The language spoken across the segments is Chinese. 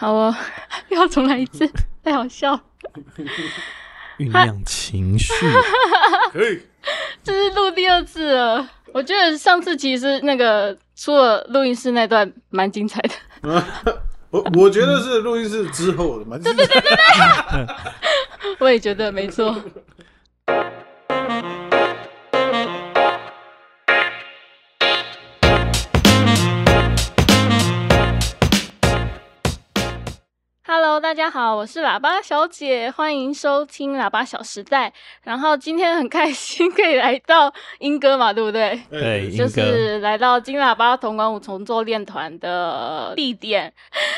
好哦，要重来一次，太好笑了。酝酿情绪，可以。这是录第二次了，我觉得上次其实那个出了录音室那段蛮精彩的。我我觉得是录音室之后的对，对对对对我也觉得没错。Hello，大家好，我是喇叭小姐，欢迎收听《喇叭小时代》。然后今天很开心可以来到英歌嘛，对不对？对，就，是来到金喇叭铜管五重奏练团的地点。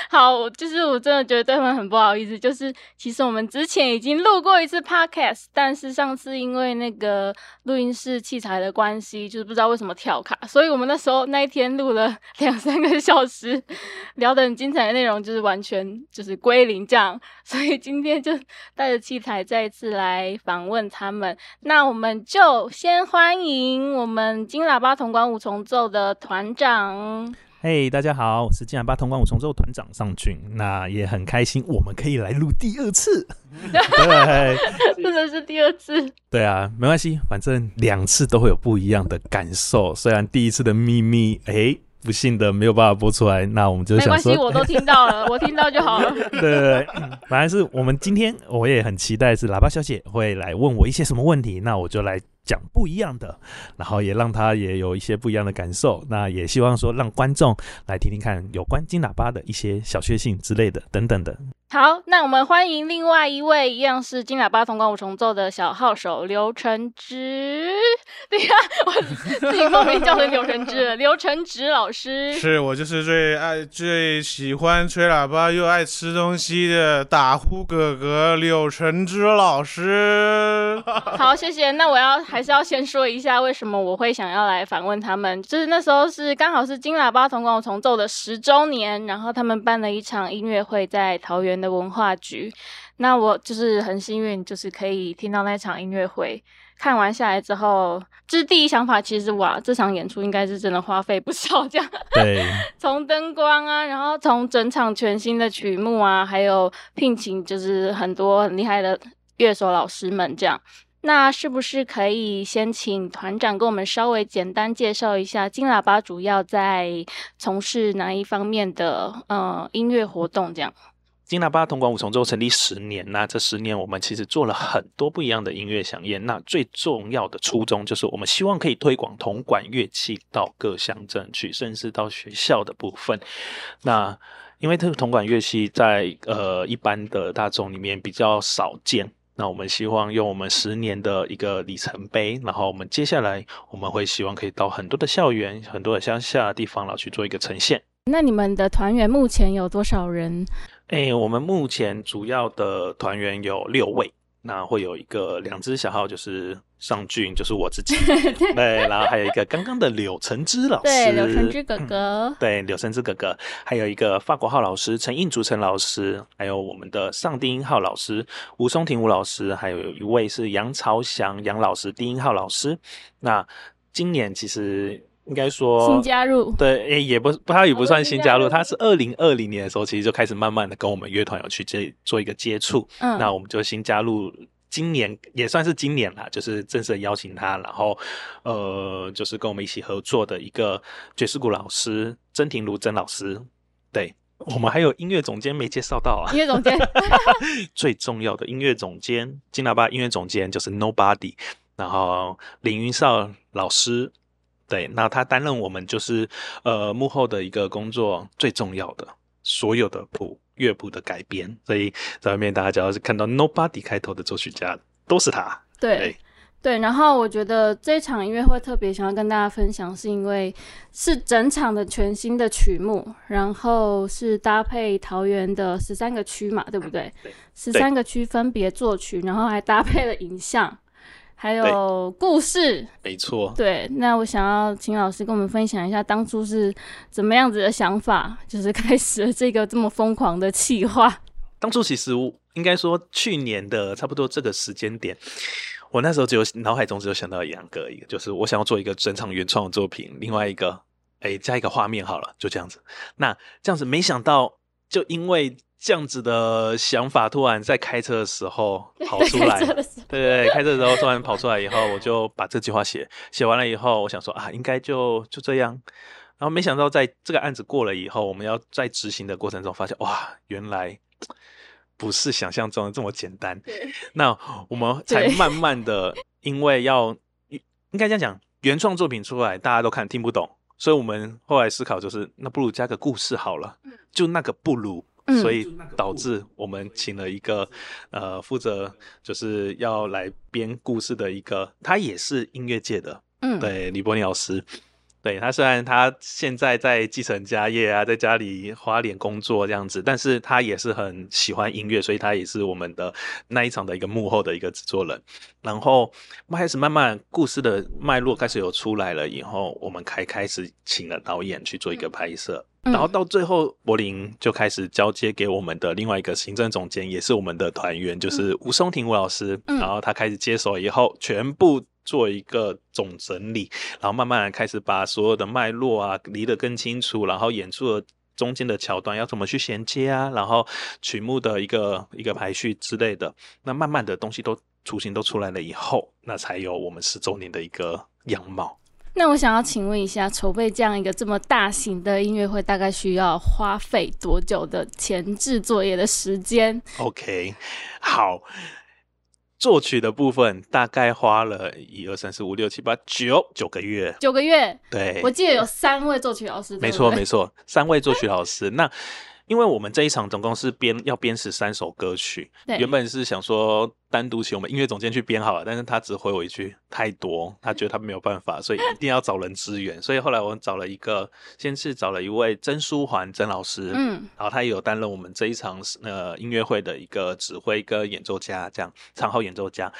好，就是我真的觉得对他们很不好意思，就是其实我们之前已经录过一次 podcast，但是上次因为那个录音室器材的关系，就是不知道为什么跳卡，所以我们那时候那一天录了两三个小时，聊得很精彩的内容，就是完全就是归零这样。所以今天就带着器材再一次来访问他们。那我们就先欢迎我们金喇叭铜管五重奏的团长。嘿大家好，我是金喇叭铜管五重奏团长尚俊，那也很开心，我们可以来录第二次。对，真的是第二次，对啊，没关系，反正两次都会有不一样的感受。虽然第一次的秘密，哎，不幸的没有办法播出来，那我们就没关系，我都听到了，我听到就好了。对对对，嗯反正是我们今天我也很期待是喇叭小姐会来问我一些什么问题，那我就来讲不一样的，然后也让她也有一些不一样的感受。那也希望说让观众来听听看有关金喇叭的一些小确幸之类的等等的。好，那我们欢迎另外一位一样是金喇叭同管五重奏的小号手刘承之。对呀、我自己莫名叫成刘承之了，刘承之老师。是我就是最爱、最喜欢吹喇叭又爱吃东西的打呼哥哥柳成之老师。好，谢谢。那我要还是要先说一下，为什么我会想要来访问他们。就是那时候是刚好是金喇叭同管五重奏的十周年，然后他们办了一场音乐会在桃园的文化局。那我就是很幸运，就是可以听到那场音乐会。看完下来之后，就是第一想法，其实哇，这场演出应该是真的花费不少，这样。对，从灯光啊，然后从整场全新的曲目啊，还有聘请就是很多很厉害的乐手老师们这样。那是不是可以先请团长跟我们稍微简单介绍一下金喇叭主要在从事哪一方面的呃音乐活动？这样。金喇叭铜管五重奏成立十年，那这十年我们其实做了很多不一样的音乐响宴。那最重要的初衷就是我们希望可以推广铜管乐器到各乡镇去，甚至到学校的部分。那因为这个铜管乐器在呃一般的大众里面比较少见。那我们希望用我们十年的一个里程碑，然后我们接下来我们会希望可以到很多的校园、很多的乡下的地方，然后去做一个呈现。那你们的团员目前有多少人？哎、我们目前主要的团员有六位，那会有一个两只小号，就是尚俊，就是我自己，对，然后还有一个刚刚的柳橙之老师，对，柳橙之哥哥。对，柳橙之哥哥，还有一个法国号老师陈印竹陈老师，还有我们的上低音号老师吴松庭吴老师，还有一位是杨朝祥杨老师低音号老师。那今年其实应该说新加入，对，诶，也不不，他也不哦算新加入，他是二零二零年的时候，其实就开始慢慢的跟我们乐团有去接做一个接触，嗯，那我们就新加入。今年也算是今年啦，就是正式地邀请他，然后呃，就是跟我们一起合作的一个爵士鼓老师曾庭如曾老师。对我们还有音乐总监没介绍到啊音，乐总监。最重要的音乐总监金喇叭音乐总监就是 Nobody，然后林云少老师，对，那他担任我们就是呃幕后的一个工作最重要的所有的谱乐谱的改编，所以在外面大家只要是看到 Nobody 开头的作曲家都是他，对对。对，然后我觉得这场音乐会特别想要跟大家分享，是因为是整场的全新的曲目，然后是搭配桃园的十三个区嘛，对不对？对十三个区分别作曲，然后还搭配了影像，还有故事。没错。对，那我想要请老师跟我们分享一下当初是怎么样子的想法，就是开始了这个这么疯狂的企划。当初其实我应该说去年的差不多这个时间点，我那时候只有脑海中只有想到两个，一个就是我想要做一个整场原创的作品，另外一个哎加一个画面好了，就这样子。那这样子没想到就因为这样子的想法，突然在开车的时候跑出来，对对对，开车的时候突然跑出来以后，我就把这句话写写完了以后，我想说啊，应该就就这样。然后没想到在这个案子过了以后，我们要在执行的过程中发现，哇，原来不是想象中的这么简单。那我们才 慢慢的，因为要应该这样讲，原创作品出来，大家都看听不懂，所以我们后来思考就是，那不如加个故事好了，就那个不如。嗯所以导致我们请了一个呃负责就是要来编故事的一个，他也是音乐界的，嗯，对李伯尼老师。对他虽然他现在在继承家业啊，在家里花脸工作这样子，但是他也是很喜欢音乐，所以他也是我们的那一场的一个幕后的一个制作人。然后开始慢慢故事的脉络开始有出来了以后，我们才开始请了导演去做一个拍摄。嗯然后到最后，柏林就开始交接给我们的另外一个行政总监，也是我们的团员，就是吴松庭吴老师。嗯然后他开始接手以后，全部做一个总整理，然后慢慢的开始把所有的脉络啊理得更清楚，然后演出的中间的桥段要怎么去衔接啊，然后曲目的一个一个排序之类的，那慢慢的东西都雏形都出来了以后，那才有我们十周年的一个样貌。那我想要请问一下，筹备这样一个这么大型的音乐会，大概需要花费多久的前置作业的时间？OK，好。作曲的部分大概花了一二三四五六七八九九个月，九个月，对，我记得有三位作曲老师，没错没错，三位作曲老师。那因为我们这一场总共是编要编十三首歌曲，对原本是想说单独请我们音乐总监去编好了，但是他只回我一句太多，他觉得他没有办法，所以一定要找人支援。所以后来我们找了一个，先是找了一位曾书环曾老师，嗯，然后他也有担任我们这一场呃音乐会的一个指挥跟演奏家，这样长号演奏家。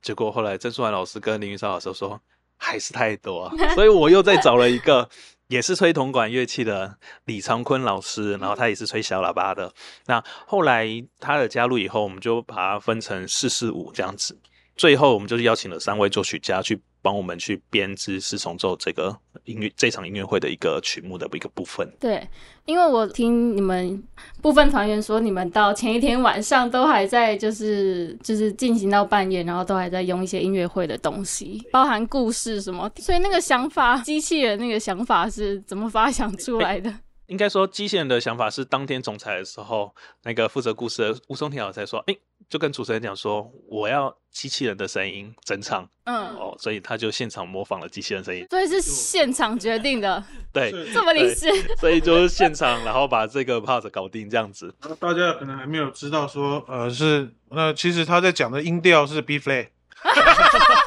结果后来曾书涵老师跟林云超老师说还是太多啊，所以我又再找了一个 也是吹铜管乐器的李长坤老师，然后他也是吹小喇叭的。那后来他的加入以后，我们就把它分成四四五这样子。最后我们就是邀请了三位作曲家去帮我们去编织四重奏这个音乐这场音乐会的一个曲目的一个部分。对，因为我听你们部分团员说，你们到前一天晚上都还在，就是就是进行到半夜，然后都还在用一些音乐会的东西，包含故事什么，所以那个想法，机器人那个想法是怎么发想出来的？应该说，机器人的想法是当天总裁的时候，那个负责故事的吴松田老师才说，哎、就跟主持人讲说，我要机器人的声音整场嗯，哦，所以他就现场模仿了机器人声音，所以是现场决定的，对，这么理智。所以就是现场，然后把这个 part 搞定这样子。大家可能还没有知道说，呃，是那其实他在讲的音调是 B flat，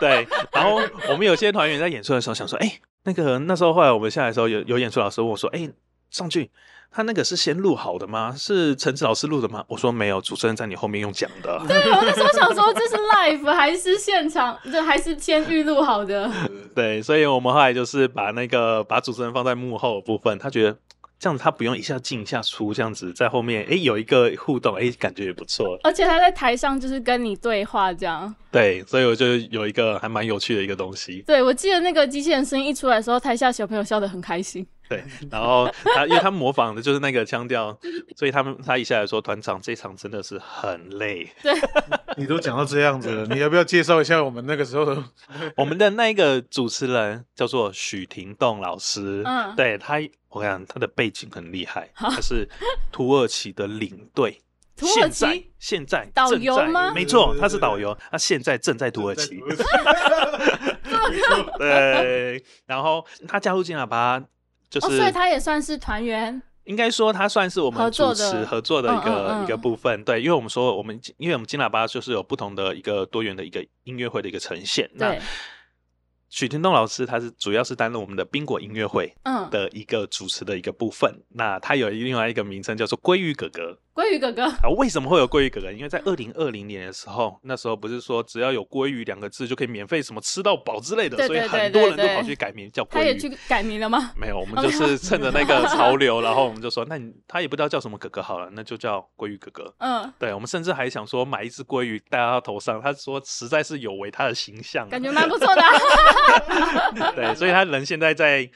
对，然后我们有些团员在演出的时候想说，哎、那个那时候后来我们下来的时候，有有演出老师问我说，哎、上去。他那个是先录好的吗？是陈子老师录的吗？我说没有，主持人在你后面用讲的。对，我那时候想说，这是 live 还是现场？这还是先预录好的？对，所以我们后来就是把那个把主持人放在幕后的部分，他觉得这样子他不用一下进一下出，这样子在后面诶有一个互动，诶感觉也不错。而且他在台上就是跟你对话这样。对，所以我就有一个还蛮有趣的一个东西。对，我记得那个机器人声音一出来的时候，台下小朋友笑得很开心。对，然后他因为他模仿的就是那个腔调，所以他们他一下来说团长这场真的是很累。对 你都讲到这样子了，你要不要介绍一下我们那个时候的？我们的那个主持人叫做许廷栋老师，嗯对他，我跟你讲他的背景很厉害，他是土耳其的领队。土耳现在其现在导游吗没错，他是导游，他现在正在土耳其。对，然后他加入金喇叭，就哦，是、所以他也算是团员。应该说他算是我们主持合作的一个、嗯嗯嗯一个部分。对，因为我们说我们因为我们金喇叭就是有不同的一个多元的一个音乐会的一个呈现。那，许天栋老师他是主要是担任我们的宾果音乐会嗯，的一个主持的一个部分。那他有另外一个名称叫做鲑鱼哥哥。鲑鱼哥哥。啊，为什么会有鲑鱼哥哥？因为在二零二零年的时候，那时候不是说只要有鲑鱼两个字就可以免费什么吃到饱之类的，所以很多人都跑去改名叫鲑鱼。他也去改名了吗？没有，我们就是趁着那个潮流，然后我们就说，那你他也不知道叫什么哥哥好了，那就叫鲑鱼哥哥。嗯，对，我们甚至还想说买一只鲑鱼戴到他头上，他说实在是有违他的形象啊。感觉蛮不错的啊、对，所以他人现在在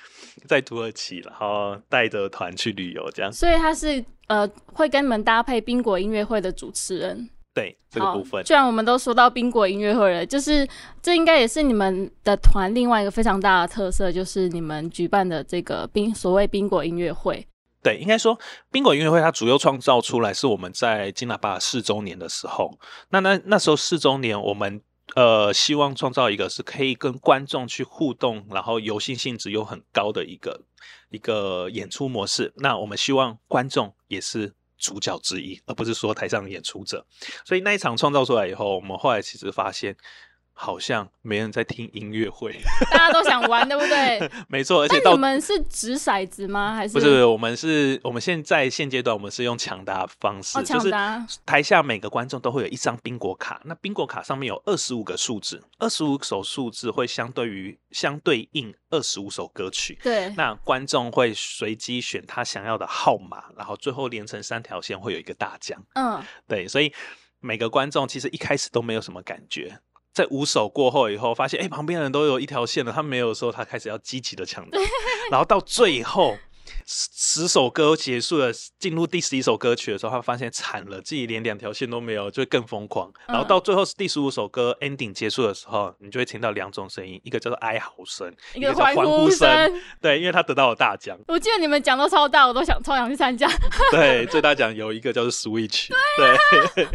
在土耳其，然后带着团去旅游这样。所以他是呃会跟你们搭配冰果音乐会的主持人。对这个部分，既然我们都说到冰果音乐会了，就是这应该也是你们的团另外一个非常大的特色，就是你们举办的这个冰所谓冰果音乐会。对，应该说冰果音乐会它主要创造出来是我们在金喇叭四周年的时候，那那那时候四周年我们。呃，希望创造一个是可以跟观众去互动，然后游戏性质又很高的一个一个演出模式。那我们希望观众也是主角之一，而不是说台上的演出者。所以那一场创造出来以后，我们后来其实发现。好像没人在听音乐会，大家都想玩，对不对？没错，而且到你们是掷骰子吗？还是不是？我们是，我们现在现阶段我们是用抢答方式，哦，就是？台下每个观众都会有一张宾果卡，那宾果卡上面有二十五个数字，二十五首数字会相对于相对应二十五首歌曲。对，那观众会随机选他想要的号码，然后最后连成三条线，会有一个大奖。嗯，对，所以每个观众其实一开始都没有什么感觉，在五手过后以后，发现哎、诶旁边的人都有一条线了，他没有的时候，他开始要积极的抢答，然后到最后十十首歌结束了，进入第十一首歌曲的时候，他发现惨了，自己连两条线都没有，就会更疯狂。然后嗯到最后第十五首歌 ending 结束的时候，你就会听到两种声音，一个叫做哀嚎声，一个个叫欢呼声。对，因为他得到了大奖。我记得你们奖都超大，我都想超想去参加，对，最大奖有一个叫做 Switch，对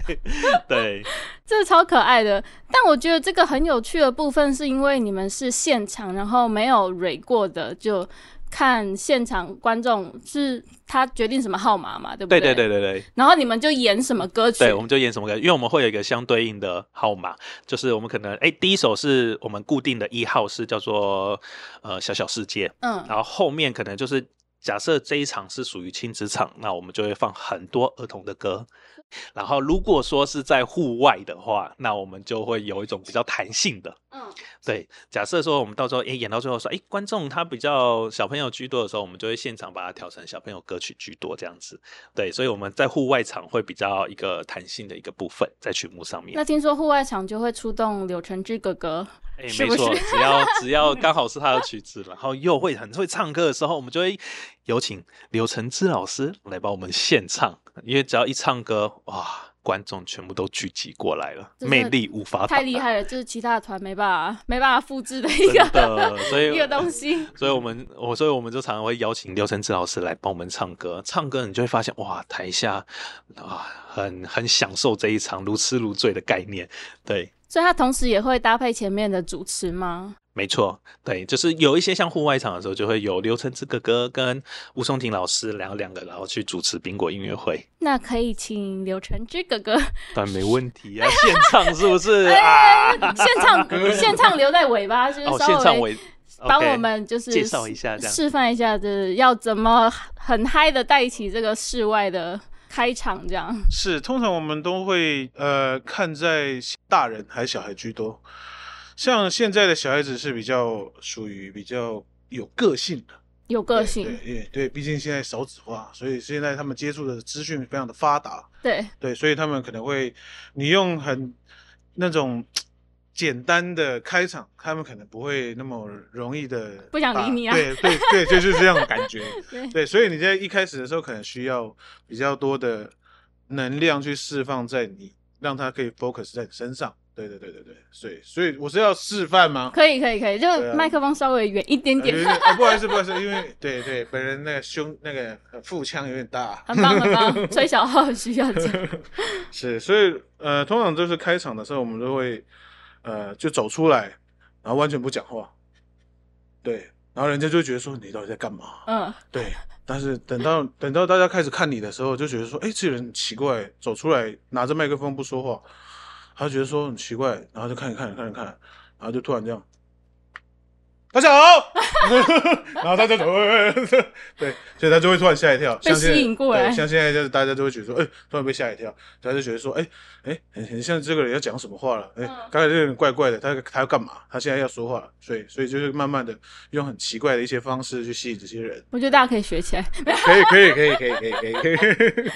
对 这是超可爱的。但我觉得这个很有趣的部分，是因为你们是现场，然后没有蕊过的，就看现场观众是他决定什么号码嘛，对不对对对对对对。然后你们就演什么歌曲？对，我们就演什么歌，因为我们会有一个相对应的号码，就是我们可能哎，第一首是我们固定的一号是叫做呃小小世界，嗯然后后面可能就是假设这一场是属于亲子场，那我们就会放很多儿童的歌。然后如果说是在户外的话，那我们就会有一种比较弹性的。嗯，对，假设说我们到时候诶演到最后说，诶观众他比较小朋友居多的时候，我们就会现场把它调成小朋友歌曲居多这样子。对，所以我们在户外场会比较一个弹性的一个部分在曲目上面那。听说户外场就会出动柳橙汁哥哥，哎，没错，只要只要 刚好是他的曲子，然后又会很会唱歌的时候，我们就会有请刘承之老师来帮我们献唱，因为只要一唱歌，哇，观众全部都聚集过来了，魅力无法太厉害了，就是其他的团没办法没办法复制的一个的，所以一个东西。所以我们我所以我们就常常会邀请刘承志老师来帮我们唱歌，唱歌你就会发现哇，台下啊很很享受这一场如痴如醉的概念。对，所以他同时也会搭配前面的主持吗？没错，对，就是有一些像户外场的时候，就会有刘承志哥哥跟吴松婷老师，然后两个然后去主持苹果音乐会，那可以请刘承志哥哥当然没问题啊，现唱是不是 啊？现场现场留在尾巴，就是哦，稍微现场为帮我们就是介绍一下示范一下，就是要怎么很嗨的带起这个室外的开场，这样。是，通常我们都会呃看在大人还是小孩居多。像现在的小孩子是比较属于比较有个性的，有个性，对对对，毕竟现在少子化，所以现在他们接触的资讯非常的发达，对，对，所以他们可能会你用很那种简单的开场，他们可能不会那么容易的不想理你啊对对对，就是这样的感觉。对对，所以你在一开始的时候，可能需要比较多的能量去释放在你，让他可以 focus 在你身上。对对对对对，所以所以我是要示范吗？可以可以可以，就麦克风稍微远一点点不好意思，不好意思，因为对对，本人那个胸那个呃腹腔有点大，很棒很棒，吹小号需要这样。是，所以呃，通常就是开场的时候，我们都会呃就走出来，然后完全不讲话，对，然后人家就觉得说你到底在干嘛？嗯，对，但是等到等到大家开始看你的时候，就觉得说，哎，这个人很奇怪，走出来拿着麦克风不说话，他觉得说很奇怪，然后就看一看看一看，然后就突然这样。大家好，然后他就走，对，所以他就会突然吓一跳，被像吸引过来。对像现在就是大家就会觉得说，哎、突然被吓一跳，他就觉得说，哎、哎、很很像这个人要讲什么话了，哎、嗯。刚才这个人怪怪的，他他要干嘛？他现在要说话了，所以所以就是慢慢的用很奇怪的一些方式去吸引这些人，我觉得大家可以学起来，可以可以可以可以可以可以可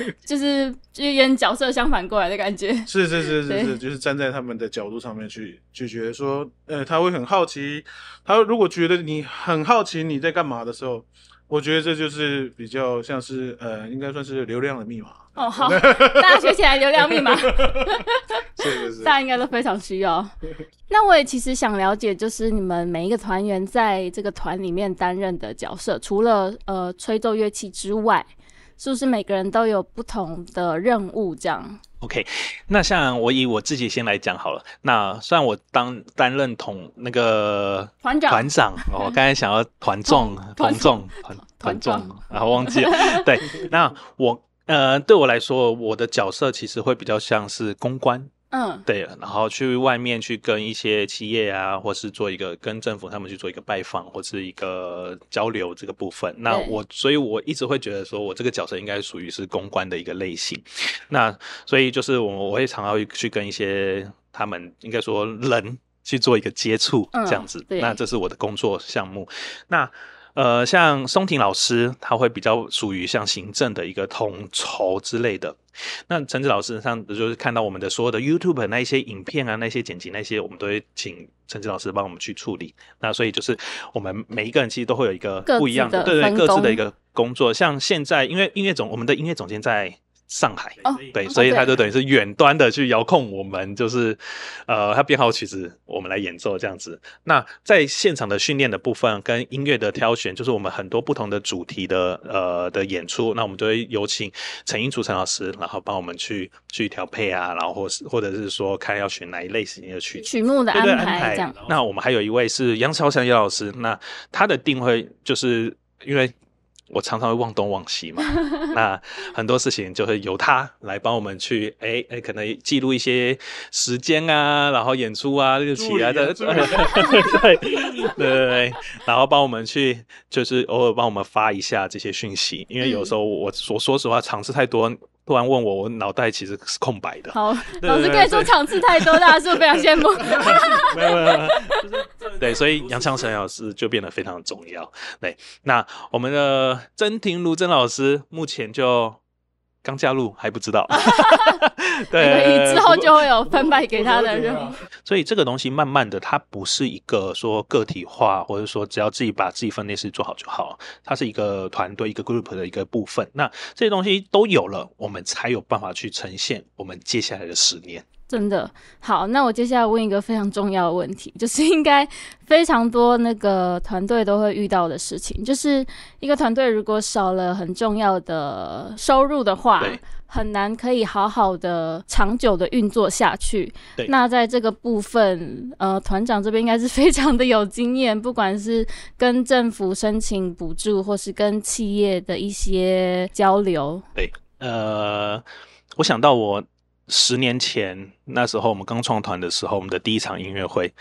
以，就是就有点角色相反过来的感觉。是是是是是，就是站在他们的角度上面去去觉得说，呃，他会很好奇，他如果觉得你很好奇你在干嘛的时候，我觉得这就是比较像是呃，应该算是流量的密码。哦，好，大家学起来流量密码，是是是 大。家应该都非常需要。那我也其实想了解，就是你们每一个团员在这个团里面担任的角色，除了呃吹奏乐器之外，是不是每个人都有不同的任务？这样 OK，那像我以我自己先来讲好了。那虽然我当担任统那个团长团长，哦我 刚才想要团众、团团众、团团众，然后忘记了。对，那我呃，对我来说，我的角色其实会比较像是公关。嗯，对，然后去外面去跟一些企业啊，或是做一个跟政府他们去做一个拜访，或是一个交流这个部分。那我，所以我一直会觉得说，我这个角色应该属于是公关的一个类型。那所以就是我我会常要去跟一些他们应该说人去做一个接触，嗯这样子。对那这是我的工作项目。那呃，像松婷老师，他会比较属于像行政的一个统筹之类的。那陈子老师上就是看到我们的所有的 YouTube 那一些影片啊，那些剪辑那些，我们都会请陈子老师帮我们去处理。那所以就是我们每一个人其实都会有一个不一样的，的对对，各自的一个工作。像现在，因为音乐总我们的音乐总监在上海，哦对，哦所以他就等于是远端的去遥控我们，就是呃，他编好曲子，我们来演奏这样子。那在现场的训练的部分跟音乐的挑选，就是我们很多不同的主题的呃的演出，那我们就会有请陈英竹陈老师，然后帮我们去去调配啊，然后或是或者是说看要选哪一类型的曲。曲目的安安排这样。那我们还有一位是杨朝祥杨老师，那他的定位就是因为我常常会忘东忘西嘛，那很多事情就会由他来帮我们去，哎哎，可能记录一些时间啊，然后演出啊、日期啊，对助理啊对 对对对，然后帮我们去，就是偶尔帮我们发一下这些讯息，因为有时候我我说实话，尝试太多。突然问我，我脑袋其实是空白的。好，对老师可以说场次太多，大家是不是非常羡慕？没有没有对，所以杨昌成老师就变得非常重要。对，那我们的曾婷如曾老师目前就刚加入，还不知道。对，你之后就会有分派给他的任务。所以这个东西慢慢的，它不是一个说个体化，或者说只要自己把自己分内事做好就好，它是一个团队、一个 group 的一个部分。那这些东西都有了，我们才有办法去呈现我们接下来的十年。真的好，那我接下来问一个非常重要的问题，就是应该非常多那个团队都会遇到的事情，就是一个团队如果少了很重要的收入的话，很难可以好好的长久的运作下去。那在这个部分，呃，团长这边应该是非常的有经验，不管是跟政府申请补助，或是跟企业的一些交流。对呃，我想到我十年前那时候我们刚创团的时候，我们的第一场音乐会。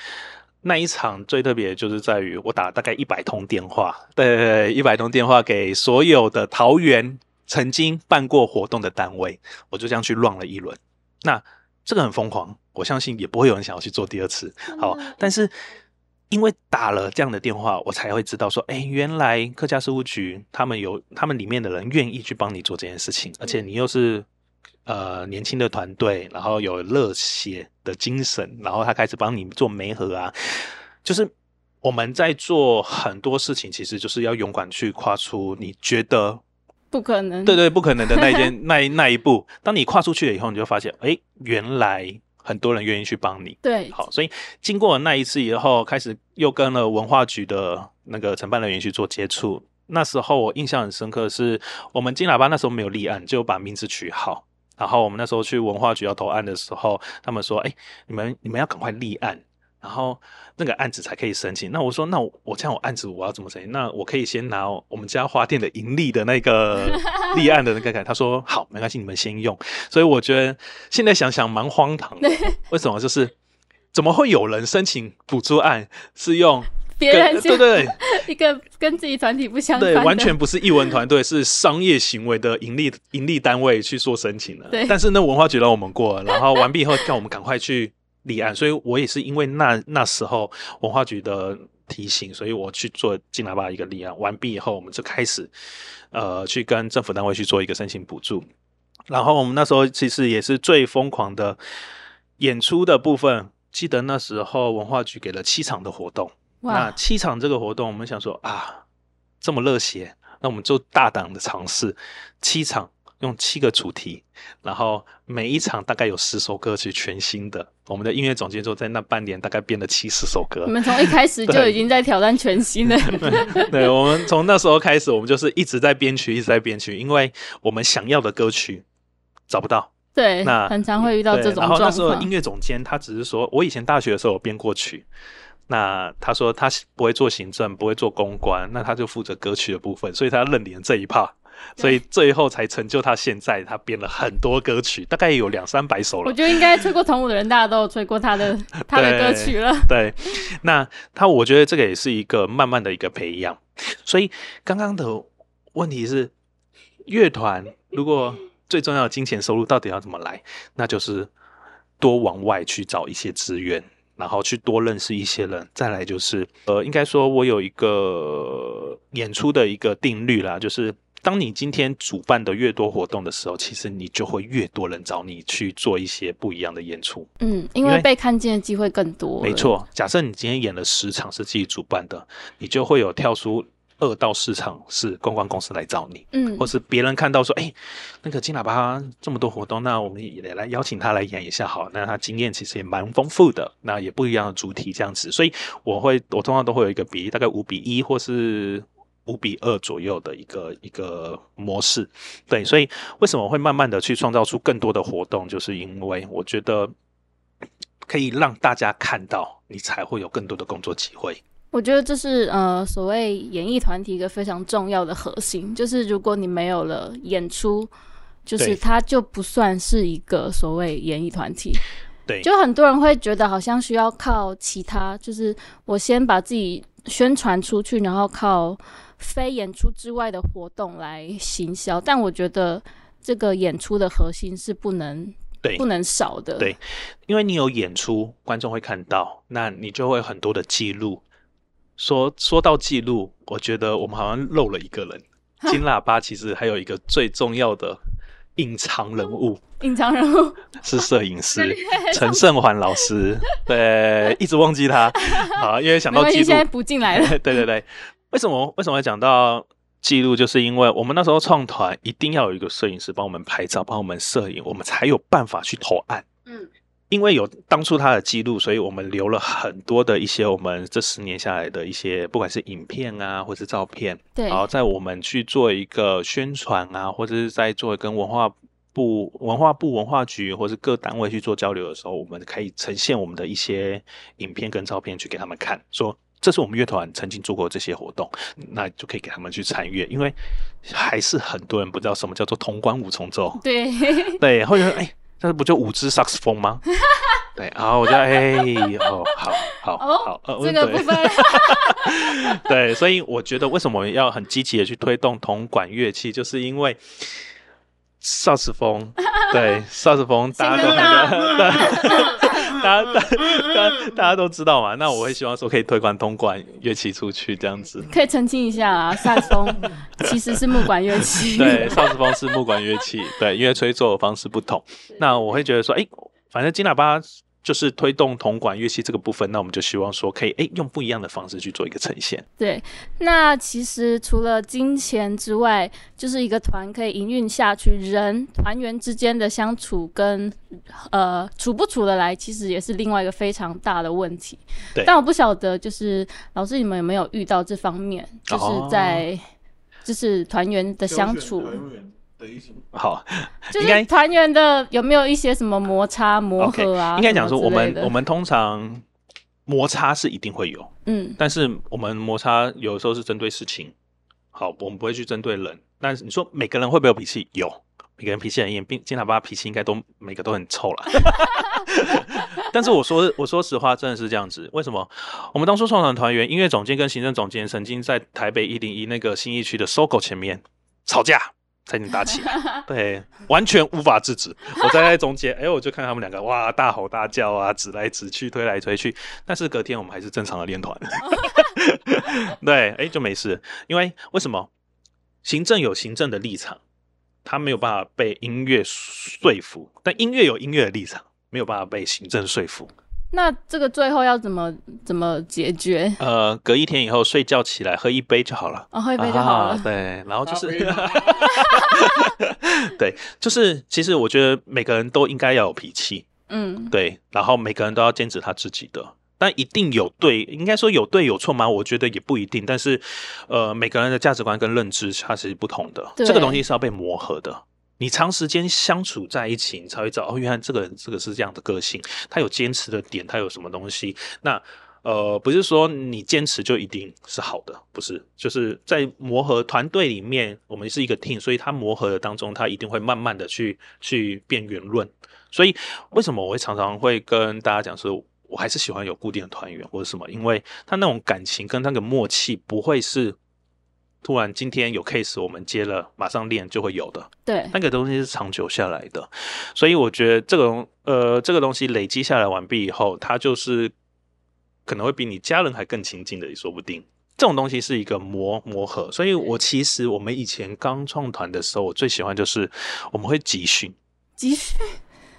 那一场最特别就是在于我打大概一百通电话，对，一百通电话给所有的桃园曾经办过活动的单位，我就这样去乱了一轮。那这个很疯狂，我相信也不会有人想要去做第二次。好，但是因为打了这样的电话，我才会知道说，哎，原来客家事务局他们有他们里面的人愿意去帮你做这件事情，而且你又是呃年轻的团队，然后有热血的精神，然后他开始帮你做媒合啊，就是我们在做很多事情，其实就是要勇敢去跨出你觉得不可能，对对不可能的那一件 那一那一步。当你跨出去了以后，你就发现，哎，原来很多人愿意去帮你。对，好，所以经过了那一次以后，开始又跟了文化局的那个承办人员去做接触。那时候我印象很深刻，是我们金喇叭那时候没有立案，就把名字取好。然后我们那时候去文化局要投案的时候，他们说：“哎，你们你们要赶快立案，然后那个案子才可以申请。”那我说：“那我我这样我案子我要怎么申请？那我可以先拿我们家花店的盈利的那个 立案的那个。”他说：“好，没关系，你们先用。”所以我觉得现在想想蛮荒唐的，为什么？就是怎么会有人申请补助案是用别人跟对对 一个跟自己团体不相干对，完全不是艺文团队，是商业行为的盈利盈利单位去做申请的。对但是那，文化局让我们过了，然后完毕以后叫我们赶快去立案，所以我也是因为那那时候文化局的提醒，所以我去做金喇叭一个立案。完毕以后，我们就开始呃去跟政府单位去做一个申请补助。然后我们那时候其实也是最疯狂的演出的部分，记得那时候文化局给了七场的活动。那，七场这个活动，我们想说啊，这么热血，那我们就大胆的尝试七场。用七个主题，然后每一场大概有十首歌曲全新的。我们的音乐总监就在那半年大概编了七十首歌。你们从一开始就已经在挑战全新的。对，我们从那时候开始，我们就是一直在编曲，一直在编曲，因为我们想要的歌曲找不到。对，那很常会遇到这种状况。然后那时候音乐总监他只是说，我以前大学的时候有编过曲，那他说他不会做行政，不会做公关，那他就负责歌曲的部分，所以他认领这一 part。所以最后才成就他现在，他编了很多歌曲，大概有两三百首了。我觉得应该吹过童舞的人，大家都有吹过他的 他的歌曲了。对，那他我觉得这个也是一个慢慢的一个培养。所以刚刚的问题是，乐团如果最重要的金钱收入到底要怎么来？那就是多往外去找一些资源，然后去多认识一些人。再来就是，呃，应该说我有一个演出的一个定律啦，就是。当你今天主办的越多活动的时候，其实你就会越多人找你去做一些不一样的演出。嗯，因为被看见的机会更多。没错，假设你今天演了十场是自己主办的，你就会有跳出二到市场是公关公司来找你。嗯，或是别人看到说，哎，那个金喇叭这么多活动，那我们也来邀请他来演一下好。那他经验其实也蛮丰富的，那也不一样的主题这样子。所以我会，我通常都会有一个比例，大概五比一或是。五比二左右的一个一个模式，对，所以为什么会慢慢的去创造出更多的活动，就是因为我觉得可以让大家看到，你才会有更多的工作机会。我觉得这是呃所谓演艺团体一个非常重要的核心，就是如果你没有了演出，就是它就不算是一个所谓演艺团体。对，就很多人会觉得好像需要靠其他，就是我先把自己宣传出去，然后靠。非演出之外的活动来行销，但我觉得这个演出的核心是不能对不能少的。对，因为你有演出，观众会看到，那你就会很多的记录。说说到记录，我觉得我们好像漏了一个人。金喇叭其实还有一个最重要的隐藏人物，隐藏人物是摄影师 陈胜环老师。对，一直忘记他。啊，因为想到记录，现在补进来了。对对对。为什么为什么要讲到记录？就是因为我们那时候创团一定要有一个摄影师帮我们拍照、帮我们摄影，我们才有办法去投案。嗯，因为有当初他的记录，所以我们留了很多的一些我们这十年下来的一些，不管是影片啊，或是照片。对。然后在我们去做一个宣传啊，或者是在做跟文化部、文化部、文化局或是各单位去做交流的时候，我们可以呈现我们的一些影片跟照片去给他们看，说。这是我们乐团曾经做过这些活动，那就可以给他们去参与，因为还是很多人不知道什么叫做潼关五重奏。对对，或者说哎，这不就五支萨克斯风吗？对，然后我就哎，哦，好好好，这个部分。对，所以我觉得为什么要很积极的去推动铜管乐器，就是因为萨克斯风，对，萨克斯风大家都那个。大家大大大家都知道嘛？那我会希望说可以推广铜管乐器出去，这样子可以澄清一下啊。萨克斯风 其实是木管乐器，对，萨克斯风是木管乐器，对，因为吹奏的方式不同。那我会觉得说，哎，反正金喇叭。就是推动铜管乐器这个部分，那我们就希望说可以诶用不一样的方式去做一个呈现。对，那其实除了金钱之外，就是一个团可以营运下去，人团员之间的相处跟呃处不处得来，其实也是另外一个非常大的问题。对，但我不晓得，就是老师你们有没有遇到这方面，就是在就是团员的相处。好，就是团员的有没有一些什么摩擦磨合啊？应该讲说，我们我们通常摩擦是一定会有，嗯，但是我们摩擦有的时候是针对事情，好，我们不会去针对人。但是你说每个人会不会有脾气？有，每个人脾气很硬，并金喇叭脾气应该都每个都很臭了。但是我说我说实话，真的是这样子。为什么？我们当初创团团员、音乐总监跟行政总监曾经在台北一零一那个新义区的搜狗前面吵架。才能打起来，对，完全无法制止。我站在中间，哎，我就看他们两个，哇，大吼大叫啊，指来指去，推来推去。但是隔天我们还是正常的练团，对，哎，就没事。因为为什么？行政有行政的立场，他没有办法被音乐说服；但音乐有音乐的立场，没有办法被行政说服。那这个最后要怎么怎么解决？呃，隔一天以后睡觉起来喝一杯就好了。哦，喝一杯就好了。啊对，然后就是咖，对，就是其实我觉得每个人都应该要有脾气，嗯，对，然后每个人都要坚持他自己的。但一定有对，应该说有对有错吗？我觉得也不一定。但是，呃，每个人的价值观跟认知它是不同的，这个东西是要被磨合的。你长时间相处在一起，你才会知道哦，原来这个人这个是这样的个性，他有坚持的点，他有什么东西。那呃，不是说你坚持就一定是好的，不是，就是在磨合团队里面，我们是一个 team，所以他磨合的当中，他一定会慢慢的去去变圆润。所以为什么我会常常会跟大家讲说，我还是喜欢有固定的团员或者什么，因为他那种感情跟那个默契不会是突然今天有 case 我们接了马上练就会有的，对，那个东西是长久下来的，所以我觉得这个东呃这个东西累积下来完毕以后，它就是可能会比你家人还更亲近的，也说不定。这种东西是一个磨磨合，所以我其实我们以前刚创团的时候，我最喜欢就是我们会集训，集训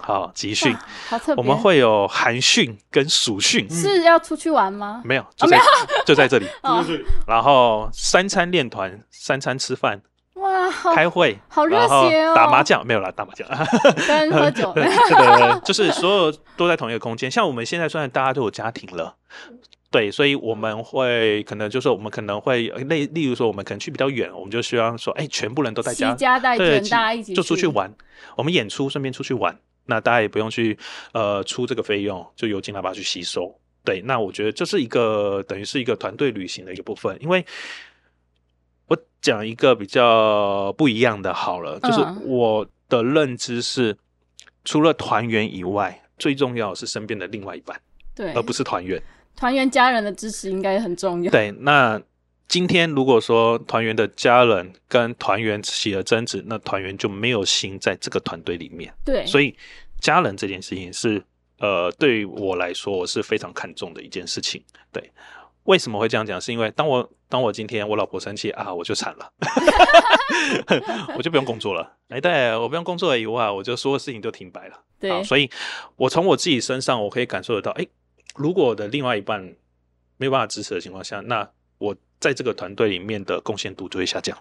好集训，好特别。我们会有寒训跟暑训，是要出去玩吗？没有就在、就在这里，然后三餐练团，三餐吃饭，哇，好开会，好热血哦打麻将没有啦，打麻将。跟喝酒。对对，就是所有都在同一个空间。像我们现在虽然大家都有家庭了，对，所以我们会可能就是我们可能会呃例例如说，我们可能去比较远，我们就希望说，哎，全部人都在惜家，家带大家一起就出去。玩。我们演出顺便出去玩，那大家也不用去呃出这个费用，就由金喇叭去吸收。对，那我觉得这是一个等于是一个团队旅行的一个部分，因为我讲一个比较不一样的好了，就是嗯我的认知是，除了团员以外，最重要是身边的另外一半，对，而不是团员。团员家人的支持应该很重要。对，那今天如果说团员的家人跟团员起了争执，那团员就没有心在这个团队里面。对，所以家人这件事情是呃，对于我来说我是非常看重的一件事情。对，为什么会这样讲？是因为当我当我今天我老婆生气啊，我就惨了，我就不用工作了。哎，对我不用工作了以外，我就所有事情都停摆了。对啊，所以我从我自己身上，我可以感受得到，哎，如果我的另外一半没有办法支持的情况下，那我在这个团队里面的贡献度就会下降。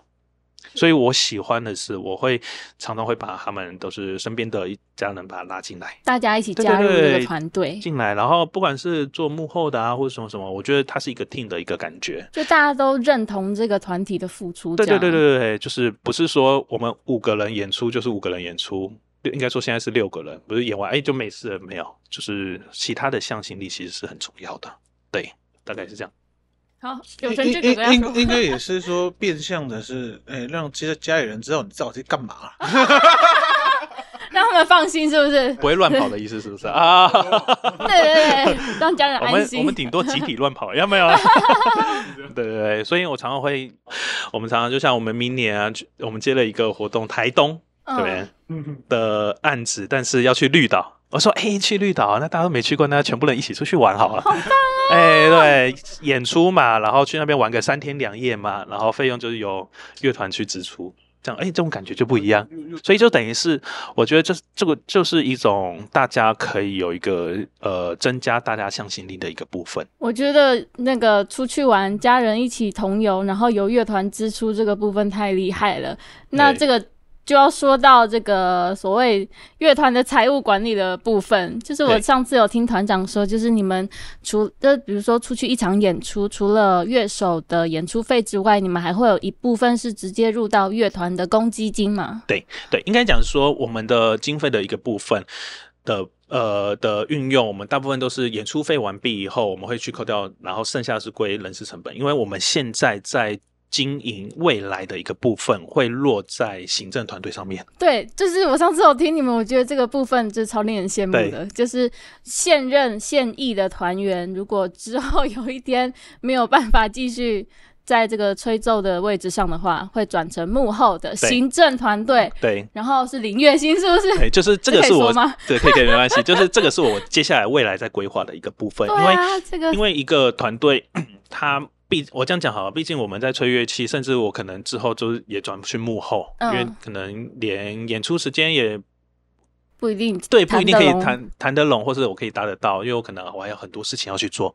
所以我喜欢的是，我会常常会把他们都是身边的一家人把他拉进来，大家一起加入这个团队，进来，然后不管是做幕后的啊，或者什么什么，我觉得它是一个 team 的一个感觉。就大家都认同这个团体的付出。对对对，对对，就是不是说我们五个人演出就是五个人演出，应该说现在是六个人，不是演完哎就没事了，没有，就是其他的向心力其实是很重要的。对，大概是这样。好，有应成这应应应该也是说 变相的是，哎，让其实家里人知道你到底在干嘛。让他们放心，是不是？不会乱跑的意思是不是啊？对对对，让家人我们安心。我们顶多集体乱跑，有没有？对对对，所以我常常会，我们常常就像我们明年啊，我们接了一个活动，台东对不对嗯的案子，但是要去绿岛。我说，哎、去绿岛，那大家都没去过，那全部人一起出去玩好了。好棒哦！哎、对，演出嘛，然后去那边玩个三天两夜嘛，然后费用就是由乐团去支出，这样，哎、这种感觉就不一样。所以就等于是，我觉得这这个就是一种大家可以有一个呃增加大家向心力的一个部分。我觉得那个出去玩，家人一起同游，然后由乐团支出这个部分太厉害了。那这个就要说到这个所谓乐团的财务管理的部分，就是我上次有听团长说，就是你们除就比如说出去一场演出，除了乐手的演出费之外，你们还会有一部分是直接入到乐团的公积金嘛？对，应该讲说我们的经费的一个部分的呃的运用，我们大部分都是演出费完毕以后，我们会去扣掉，然后剩下是归人事成本，因为我们现在在。经营未来的一个部分会落在行政团队上面，对，就是我上次有听你们，我觉得这个部分就是超令人羡慕的，就是现任现役的团员，如果之后有一天没有办法继续在这个吹奏的位置上的话，会转成幕后的行政团队，对，然后是林月星，是不是？对，就是这个是我？对，可以可以没关系，就是这个是我接下来未来在规划的一个部分，因为这个因为一个团队，它毕我这样讲好了，毕竟我们在吹乐器，甚至我可能之后就是也转去幕后，嗯因为可能连演出时间也不一定对，不一定可以谈谈得拢，或是我可以达得到，因为我可能我还有很多事情要去做。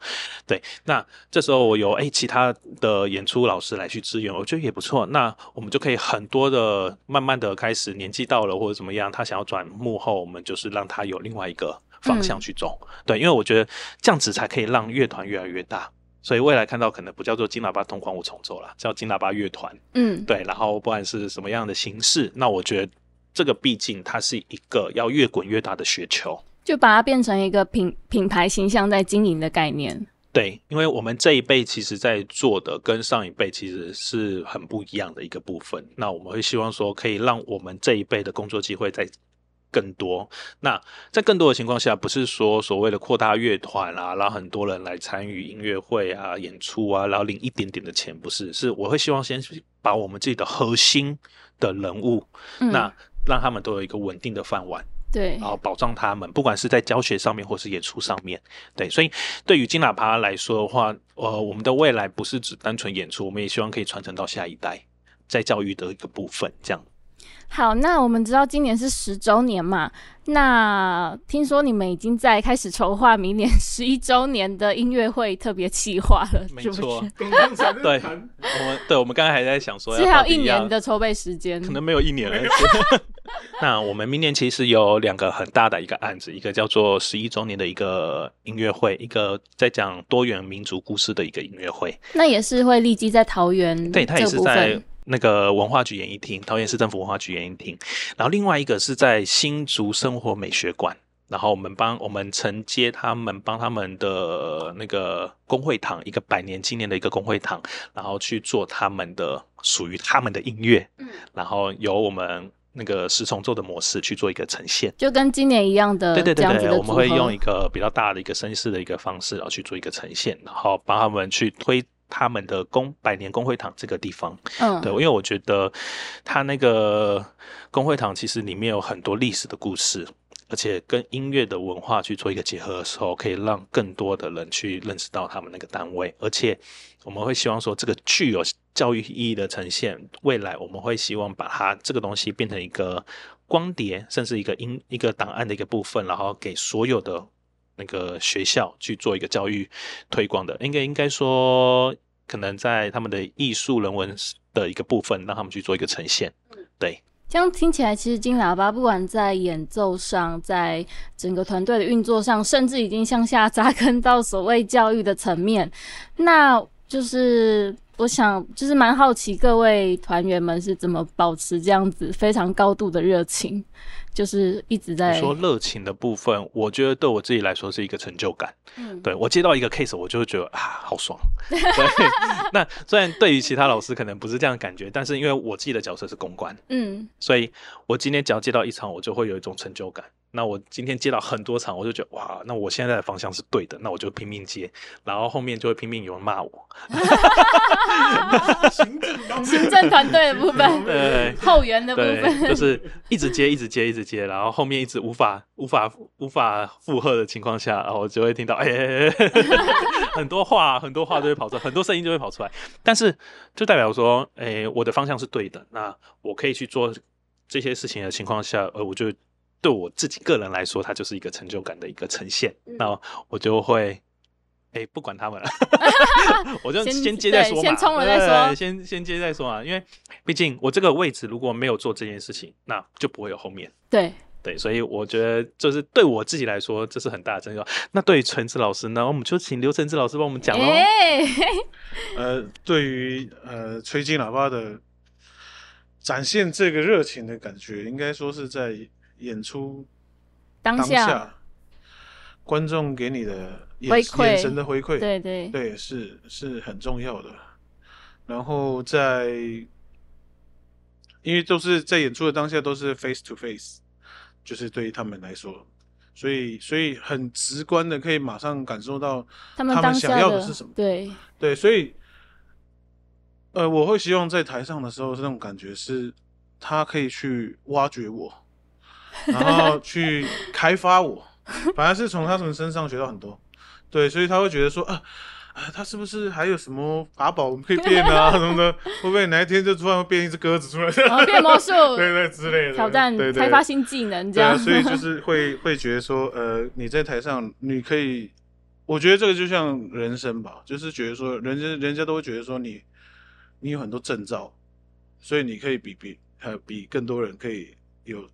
对，那这时候我有哎其他的演出老师来去支援，我觉得也不错。那我们就可以很多的慢慢的开始年纪到了或者怎么样，他想要转幕后，我们就是让他有另外一个方向去走。对，因为我觉得这样子才可以让乐团越来越大。所以未来看到可能不叫做金喇叭同款五重奏了，叫金喇叭乐团。嗯，对，然后不管是什么样的形式，那我觉得这个毕竟它是一个要越滚越大的雪球。就把它变成一个品品牌形象在经营的概念。对，因为我们这一辈其实在做的跟上一辈其实是很不一样的一个部分。那我们会希望说，可以让我们这一辈的工作机会再更多。那在更多的情况下，不是说所谓的扩大乐团啊，让很多人来参与音乐会啊、演出啊，然后领一点点的钱，不是？是我会希望先把我们自己的核心的人物，嗯，那让他们都有一个稳定的饭碗。对然后保障他们，不管是在教学上面或是演出上面，对，所以对于金喇叭来说的话，呃，我们的未来不是只单纯演出，我们也希望可以传承到下一代，在教育的一个部分，这样。好，那我们知道今年是十周年嘛，那听说你们已经在开始筹划明年十一周年的音乐会特别企划了，没错对我们对，我们刚才还在想说，是还有一年的筹备时间，可能没有一年了。那我们明年其实有两个很大的一个案子，一个叫做十一周年的一个音乐会，一个在讲多元民族故事的一个音乐会。那也是会立即在桃园对，它也是在分，那个文化局演艺厅，桃园市政府文化局演艺厅。然后另外一个是在新竹生活美学馆，然后我们帮我们承接他们，帮他们的那个工会堂，一个百年纪念的一个工会堂，然后去做他们的属于他们的音乐，嗯，然后由我们那个十重奏的模式去做一个呈现。就跟今年一样的对对对对，我们会用一个比较大的一个声势的一个方式，然后去做一个呈现，然后帮他们去推他们的工百年工会堂这个地方。嗯，对，因为我觉得它那个工会堂其实里面有很多历史的故事，而且跟音乐的文化去做一个结合的时候，可以让更多的人去认识到他们那个单位，而且我们会希望说这个具有教育意义的呈现，未来我们会希望把它这个东西变成一个光碟，甚至一个音一个档案的一个部分，然后给所有的。那个学校去做一个教育推广的，应该应该说，可能在他们的艺术人文的一个部分，让他们去做一个呈现。对，这样听起来，其实金喇叭不管在演奏上，在整个团队的运作上，甚至已经向下扎根到所谓教育的层面。那就是我想，就是蛮好奇各位团员们是怎么保持这样子非常高度的热情，就是一直在说热情的部分，我觉得对我自己来说是一个成就感。嗯对我接到一个 case，我就会觉得啊，好爽。对，那虽然对于其他老师可能不是这样的感觉，但是因为我自己的角色是公关，嗯所以我今天只要接到一场，我就会有一种成就感。那我今天接到很多场，我就觉得哇，那我现在的方向是对的，那我就拼命接，然后后面就会拼命有人骂我。行政行政团队的部分，对后援的部，分，就是一直接，一直接，一直接，然后后面一直无法、无法、无法负荷的情况下，然后就会听到哎、很多话，很多话都会跑出来，很多声音就会跑出来。但是就代表说，哎、我的方向是对的，那我可以去做这些事情的情况下，呃，我就对我自己个人来说，它就是一个成就感的一个呈现。嗯那我就会。哎，不管他们了，我就先先接再说嘛，对先冲了再对说先先接再说啊，因为毕竟我这个位置如果没有做这件事情，那就不会有后面。对，对，所以我觉得就是对我自己来说，这是很大的成就。那对于陈志老师呢，我们就请刘晨志老师帮我们讲喽。哎，呃，对于呃吹金喇叭的展现这个热情的感觉，应该说是在演出当当下，下，观众给你的眼回馈眼神的回馈，对对，对，是是很重要的。然后在，因为都是在演出的当下都是 face to face，就是对于他们来说，所以所以很直观的可以马上感受到他们他们想要的是什么。对，对，所以，呃，我会希望在台上的时候，那种感觉是，他可以去挖掘我，然后去开发我，反而是从他们身上学到很多。对，所以他会觉得说啊啊，他是不是还有什么法宝我们可以变啊 什么的？会不会哪一天就突然变一只鸽子出来？然后变魔术，对对之类的 挑战对对开发新技能这对啊，样。所以就是会会觉得说，呃，你在台上你可以，我觉得这个就像人生吧，就是觉得说，人家人家都会觉得说你你有很多证照，所以你可以比比呃比更多人可以有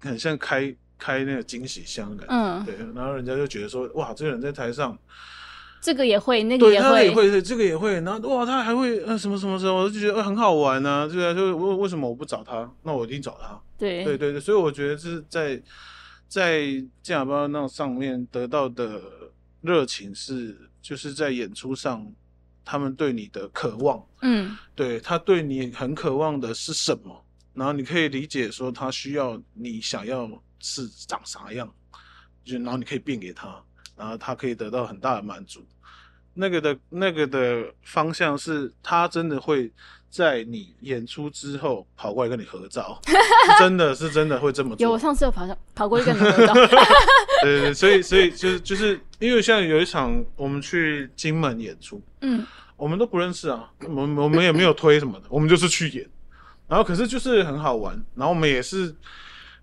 很像开开那个惊喜箱的感觉，嗯对，然后人家就觉得说，哇，这个人在台上。这个也会，那个对，也他也会，对，这个也会，然后哇，他还会呃什么什么什么，我就觉得、呃、很好玩呢、啊。对啊，就为为什么我不找他？那我一定找他。对对对对，所以我觉得是在在健雅包那上面得到的热情是，就是在演出上他们对你的渴望，嗯对他对你很渴望的是什么，然后你可以理解说他需要你想要是长啥样，就然后你可以变给他，然后他可以得到很大的满足。那个的那个的方向是，他真的会在你演出之后跑过来跟你合照，是真的是真的会这么做有，我。上次有跑上跑过去跟你合照，对对对，所以所以就是就是因为像有一场我们去金门演出，嗯我们都不认识啊，我们我们也没有推什么的，我们就是去演，然后可是就是很好玩，然后我们也是，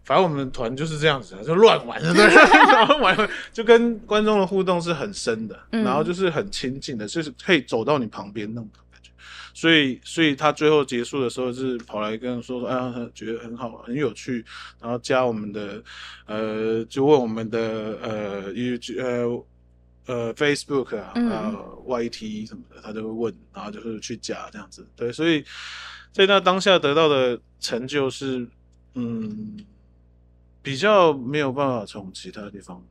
反正我们团就是这样子啊，就乱玩，对，然后玩就跟观众的互动是很深的，嗯。然后就是很亲近的，就是可以走到你旁边那种感觉，所以所以他最后结束的时候是跑来跟我说说，哎呀，他觉得很好玩，很有趣，然后加我们的呃，就问我们的呃 o 呃。呃，Facebook 啊，嗯。呃，YT 什么的，他就会问，然后就是去加这样子，对，所以在那当下得到的成就是，嗯，比较没有办法从其他地方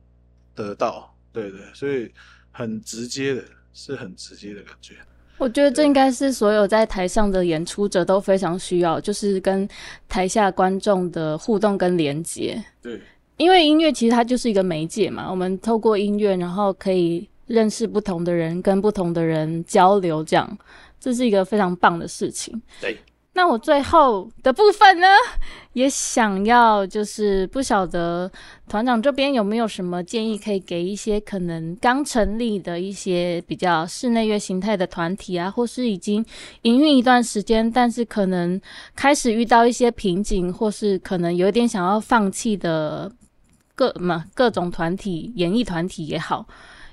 得到，对对，所以很直接的，是很直接的感觉，我觉得这应该是所有在台上的演出者都非常需要，就是跟台下观众的互动跟连接。对，因为音乐其实它就是一个媒介嘛，我们透过音乐，然后可以认识不同的人，跟不同的人交流，这样这是一个非常棒的事情。对。那我最后的部分呢，也想要就是不晓得团长这边有没有什么建议，可以给一些可能刚成立的一些比较室内乐形态的团体啊，或是已经营运一段时间，但是可能开始遇到一些瓶颈，或是可能有点想要放弃的各嘛各种团体、演艺团体也好，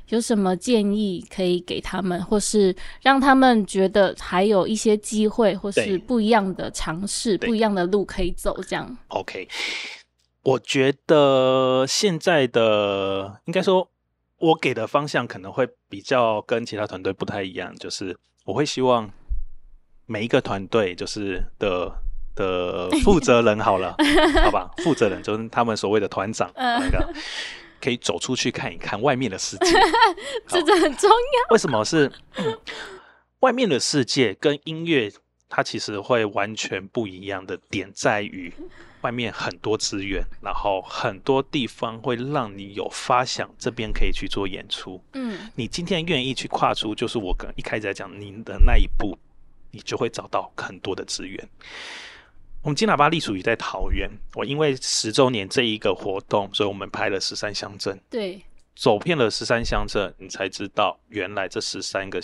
有什么建议可以给他们，或是让他们觉得还有一些机会，或是不一样的尝试、不一样的路可以走，这样。OK，我觉得现在的应该说，我给的方向可能会比较跟其他团队不太一样，就是我会希望每一个团队就是的的负责人好了，好吧，负责人就是他们所谓的团长，嗯。那个可以走出去看一看外面的世界。这真的很重要。为什么是、嗯外面的世界跟音乐，它其实会完全不一样的点在于，外面很多资源，然后很多地方会让你有发想，这边可以去做演出。嗯你今天愿意去跨出，就是我刚一开始在讲您的那一步，你就会找到很多的资源。我们金喇叭隶属于在桃园，我因为十周年这一个活动，所以我们拍了十三乡镇。对，走遍了十三乡镇，你才知道原来这十三个，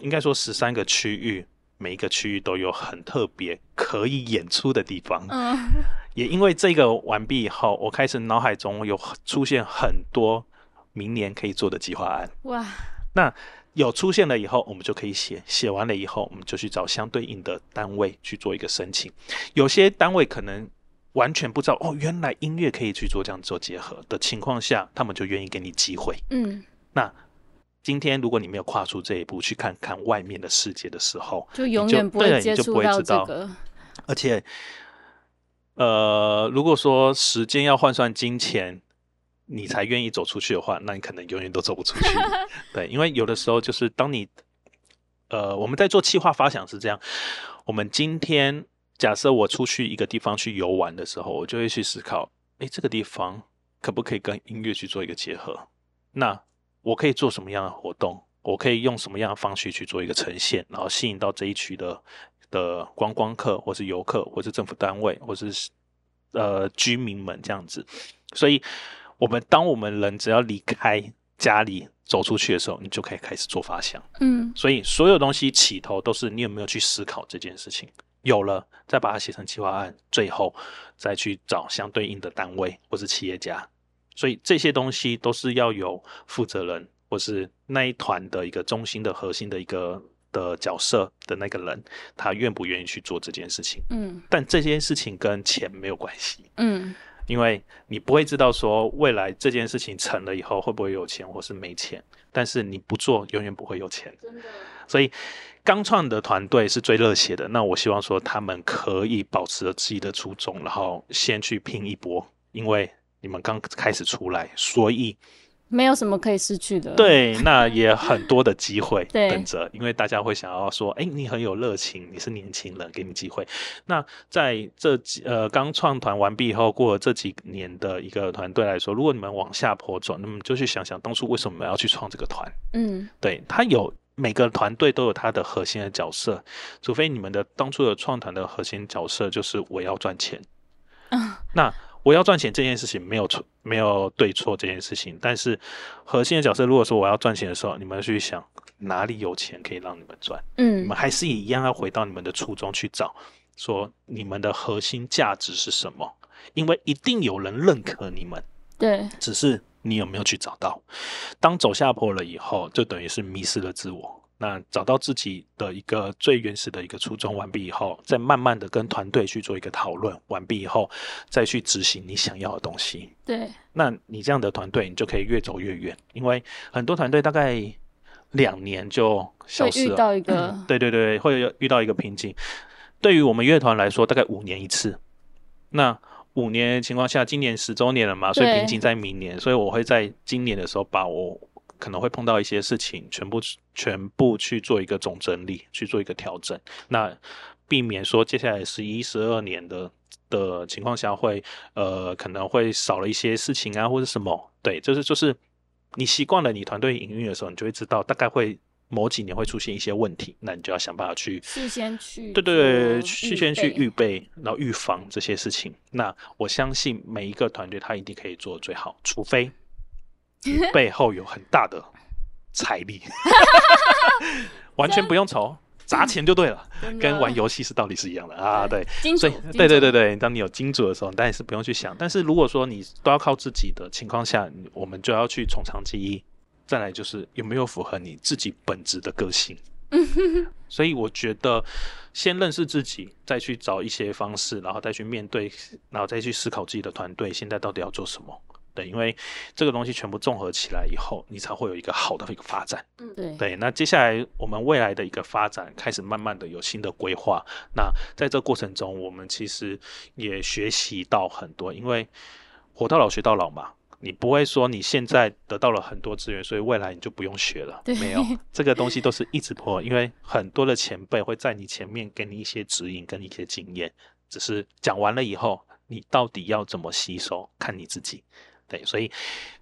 应该说十三个区域，每一个区域都有很特别可以演出的地方。嗯 也因为这个完毕以后，我开始脑海中有出现很多明年可以做的计划案。哇，那有出现了以后，我们就可以写，写完了以后，我们就去找相对应的单位去做一个申请。有些单位可能完全不知道哦，原来音乐可以去做这样做结合的情况下，他们就愿意给你机会。嗯，那今天如果你没有跨出这一步去看看外面的世界的时候，就永远不会就不触到会知道这个。而且，呃，如果说时间要换算金钱，你才愿意走出去的话，那你可能永远都走不出去。对，因为有的时候就是当你，呃，我们在做企划发想是这样，我们今天假设我出去一个地方去游玩的时候，我就会去思考，诶，这个地方可不可以跟音乐去做一个结合？那我可以做什么样的活动？我可以用什么样的方式去做一个呈现，然后吸引到这一区的的观光客，或是游客，或是政府单位，或是呃居民们这样子。所以，我们当我们人只要离开家里走出去的时候，你就可以开始做发想。嗯所以所有东西起头都是你有没有去思考这件事情，有了再把它写成计划案，最后再去找相对应的单位或是企业家。所以这些东西都是要有负责人或是那一团的一个中心的核心的一个的角色的那个人，他愿不愿意去做这件事情。嗯但这件事情跟钱没有关系。嗯因为你不会知道说未来这件事情成了以后会不会有钱或是没钱，但是你不做永远不会有钱。所以刚创的团队是最热血的，那我希望说他们可以保持着自己的初衷，然后先去拼一波，因为你们刚开始出来，所以没有什么可以失去的。，对，那也很多的机会 等着，因为大家会想要说，哎，你很有热情，你是年轻人，给你机会。那在这几呃刚创团完毕以后，过了这几年的一个团队来说，如果你们往下坡走，那么就去想想当初为什么要去创这个团。嗯对，他有每个团队都有它的核心的角色，除非你们的当初的创团的核心角色就是我要赚钱。嗯 那我要赚钱这件事情没有错，没有对错这件事情，但是核心的角色，如果说我要赚钱的时候，你们去想哪里有钱可以让你们赚，嗯你嗯们还是一样要回到你们的初衷去找，说你们的核心价值是什么，因为一定有人认可你们。对，只是你有没有去找到？当走下坡了以后，就等于是迷失了自我。那找到自己的一个最原始的一个初衷完毕以后，再慢慢的跟团队去做一个讨论，完毕以后再去执行你想要的东西。对，那你这样的团队，你就可以越走越远，因为很多团队大概两年就消失了。到一个对对对，会遇到一个瓶颈。对于我们乐团来说，大概五年一次。那五年情况下，今年十周年了嘛，所以瓶颈在明年，所以我会在今年的时候把我可能会碰到一些事情，全部全部去做一个总整理，去做一个调整。那避免说接下来十一、十二年的的情况下会呃可能会少了一些事情啊，或者什么。对，就是就是你习惯了你团队营运的时候，你就会知道大概会某几年会出现一些问题，那你就要想办法去事先去对对对，做事先去预备，然后预防这些事情。那我相信每一个团队他一定可以做最好，除非你 背后有很大的财力，完全不用愁，砸钱就对了，跟玩游戏是道理是一样的啊。对，所以，对对对对，当你有金主的时候，当然是不用去想。但是如果说你都要靠自己的情况下，我们就要去从长计议。再来就是有没有符合你自己本质的个性。所以我觉得，先认识自己，再去找一些方式，然后再去面对，然后再去思考自己的团队现在到底要做什么。对，因为这个东西全部综合起来以后，你才会有一个好的一个发展。嗯对对，那接下来我们未来的一个发展开始慢慢的有新的规划。那在这过程中，我们其实也学习到很多，因为活到老学到老嘛。你不会说你现在得到了很多资源，所以未来你就不用学了。对没有，这个东西都是一直破，因为很多的前辈会在你前面给你一些指引，跟一些经验。只是讲完了以后，你到底要怎么吸收，看你自己。对，所以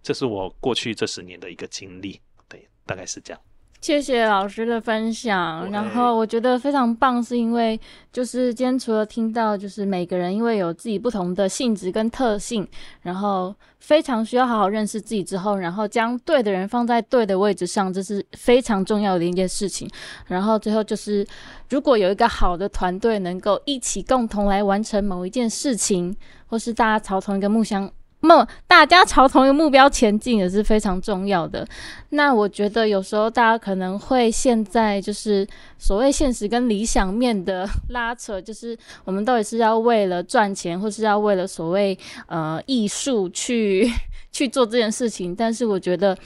这是我过去这十年的一个经历。对，大概是这样。谢谢老师的分享，然后我觉得非常棒，是因为就是今天除了听到就是每个人因为有自己不同的性质跟特性，然后非常需要好好认识自己之后，然后将对的人放在对的位置上，这是非常重要的一件事情。然后最后就是，如果有一个好的团队能够一起共同来完成某一件事情，或是大家朝同一个目相。梦，大家朝同一个目标前进也是非常重要的。那我觉得有时候大家可能会现在就是所谓现实跟理想面的拉扯，就是我们到底是要为了赚钱，或是要为了所谓呃艺术去 去做这件事情。但是我觉得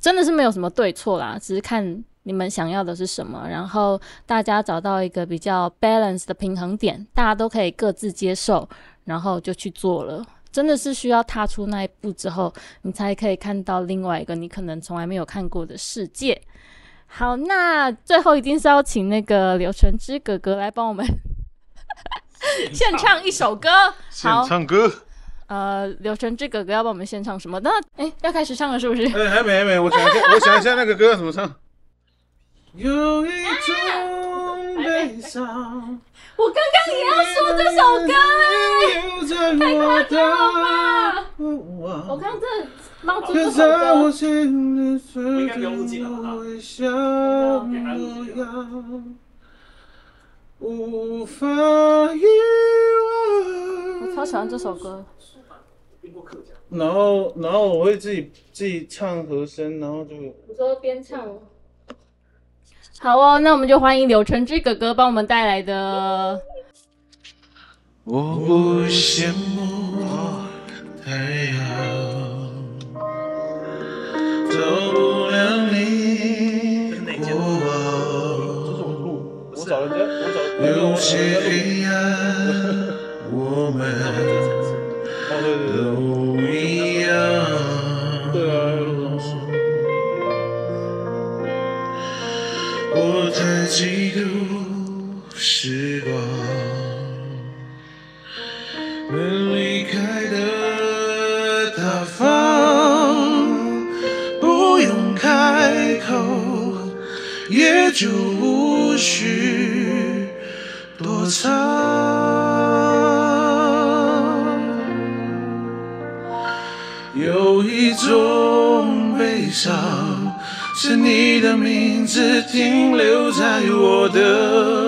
真的是没有什么对错啦，只是看你们想要的是什么，然后大家找到一个比较 balance 的平衡点，大家都可以各自接受，然后就去做了。真的是需要踏出那一步之后，你才可以看到另外一个你可能从来没有看过的世界。好，那最后一定是要请那个柳橙汁哥哥来帮我们 献唱一首歌。现好，唱歌。呃，柳橙汁哥哥要帮我们献唱什么？那哎，要开始唱了是不是？哎，还没还没，我想一下，我想一下那个歌怎么唱。有一种悲伤，我刚刚也要说这首歌，太夸张了吧我刚刚这首在我，心里最应该不用录进来吧微笑模样，无法遗忘。我超喜欢这首歌。然后，然后我会自己自己唱和声，然后就你说边唱哦。好哦，那我们就欢迎柳橙汁哥哥帮我们带来的。我不羡慕太阳，照不了你过往。我找人家，我找 有些黑暗，我们 都时光。能离开的大方，不用开口，也就无需躲藏。有一种悲伤，是你的名字停留在我的。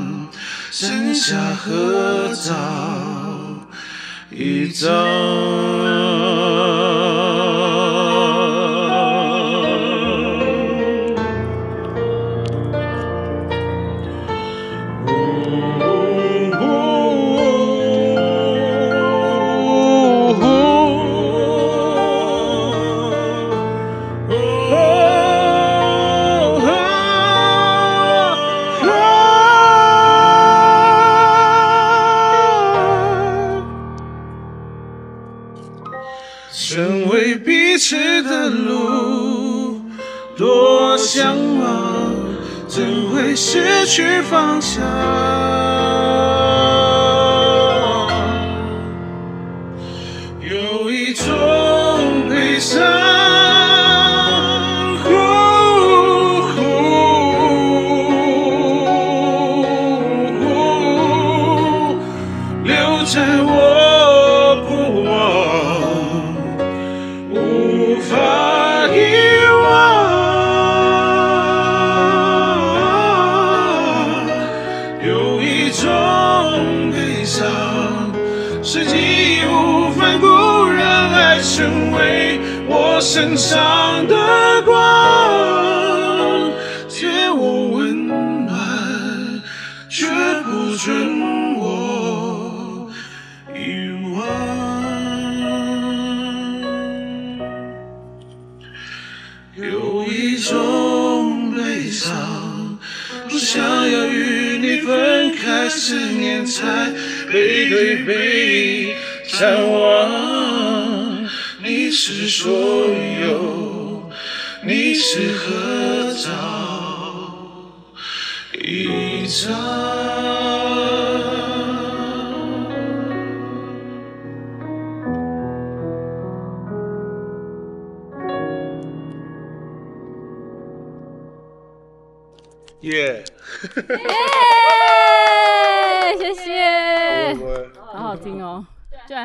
剩下合照一张。身上的光，借我温暖，却不准我遗忘。有一种悲伤，不想要与你分开，思念才背对背张望。你是说，是合照一张。耶！耶！谢谢，好好听哦。对，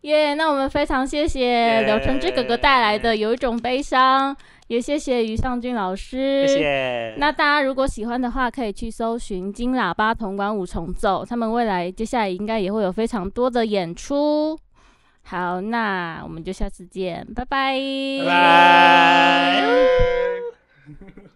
耶！那我们非常谢谢刘承志哥哥带来的《有一种悲伤》，也谢谢于尚俊老师。谢谢。那大家如果喜欢的话，可以去搜寻金喇叭铜管五重奏，他们未来接下来应该也会有非常多的演出。好，那我们就下次见，拜拜，拜拜。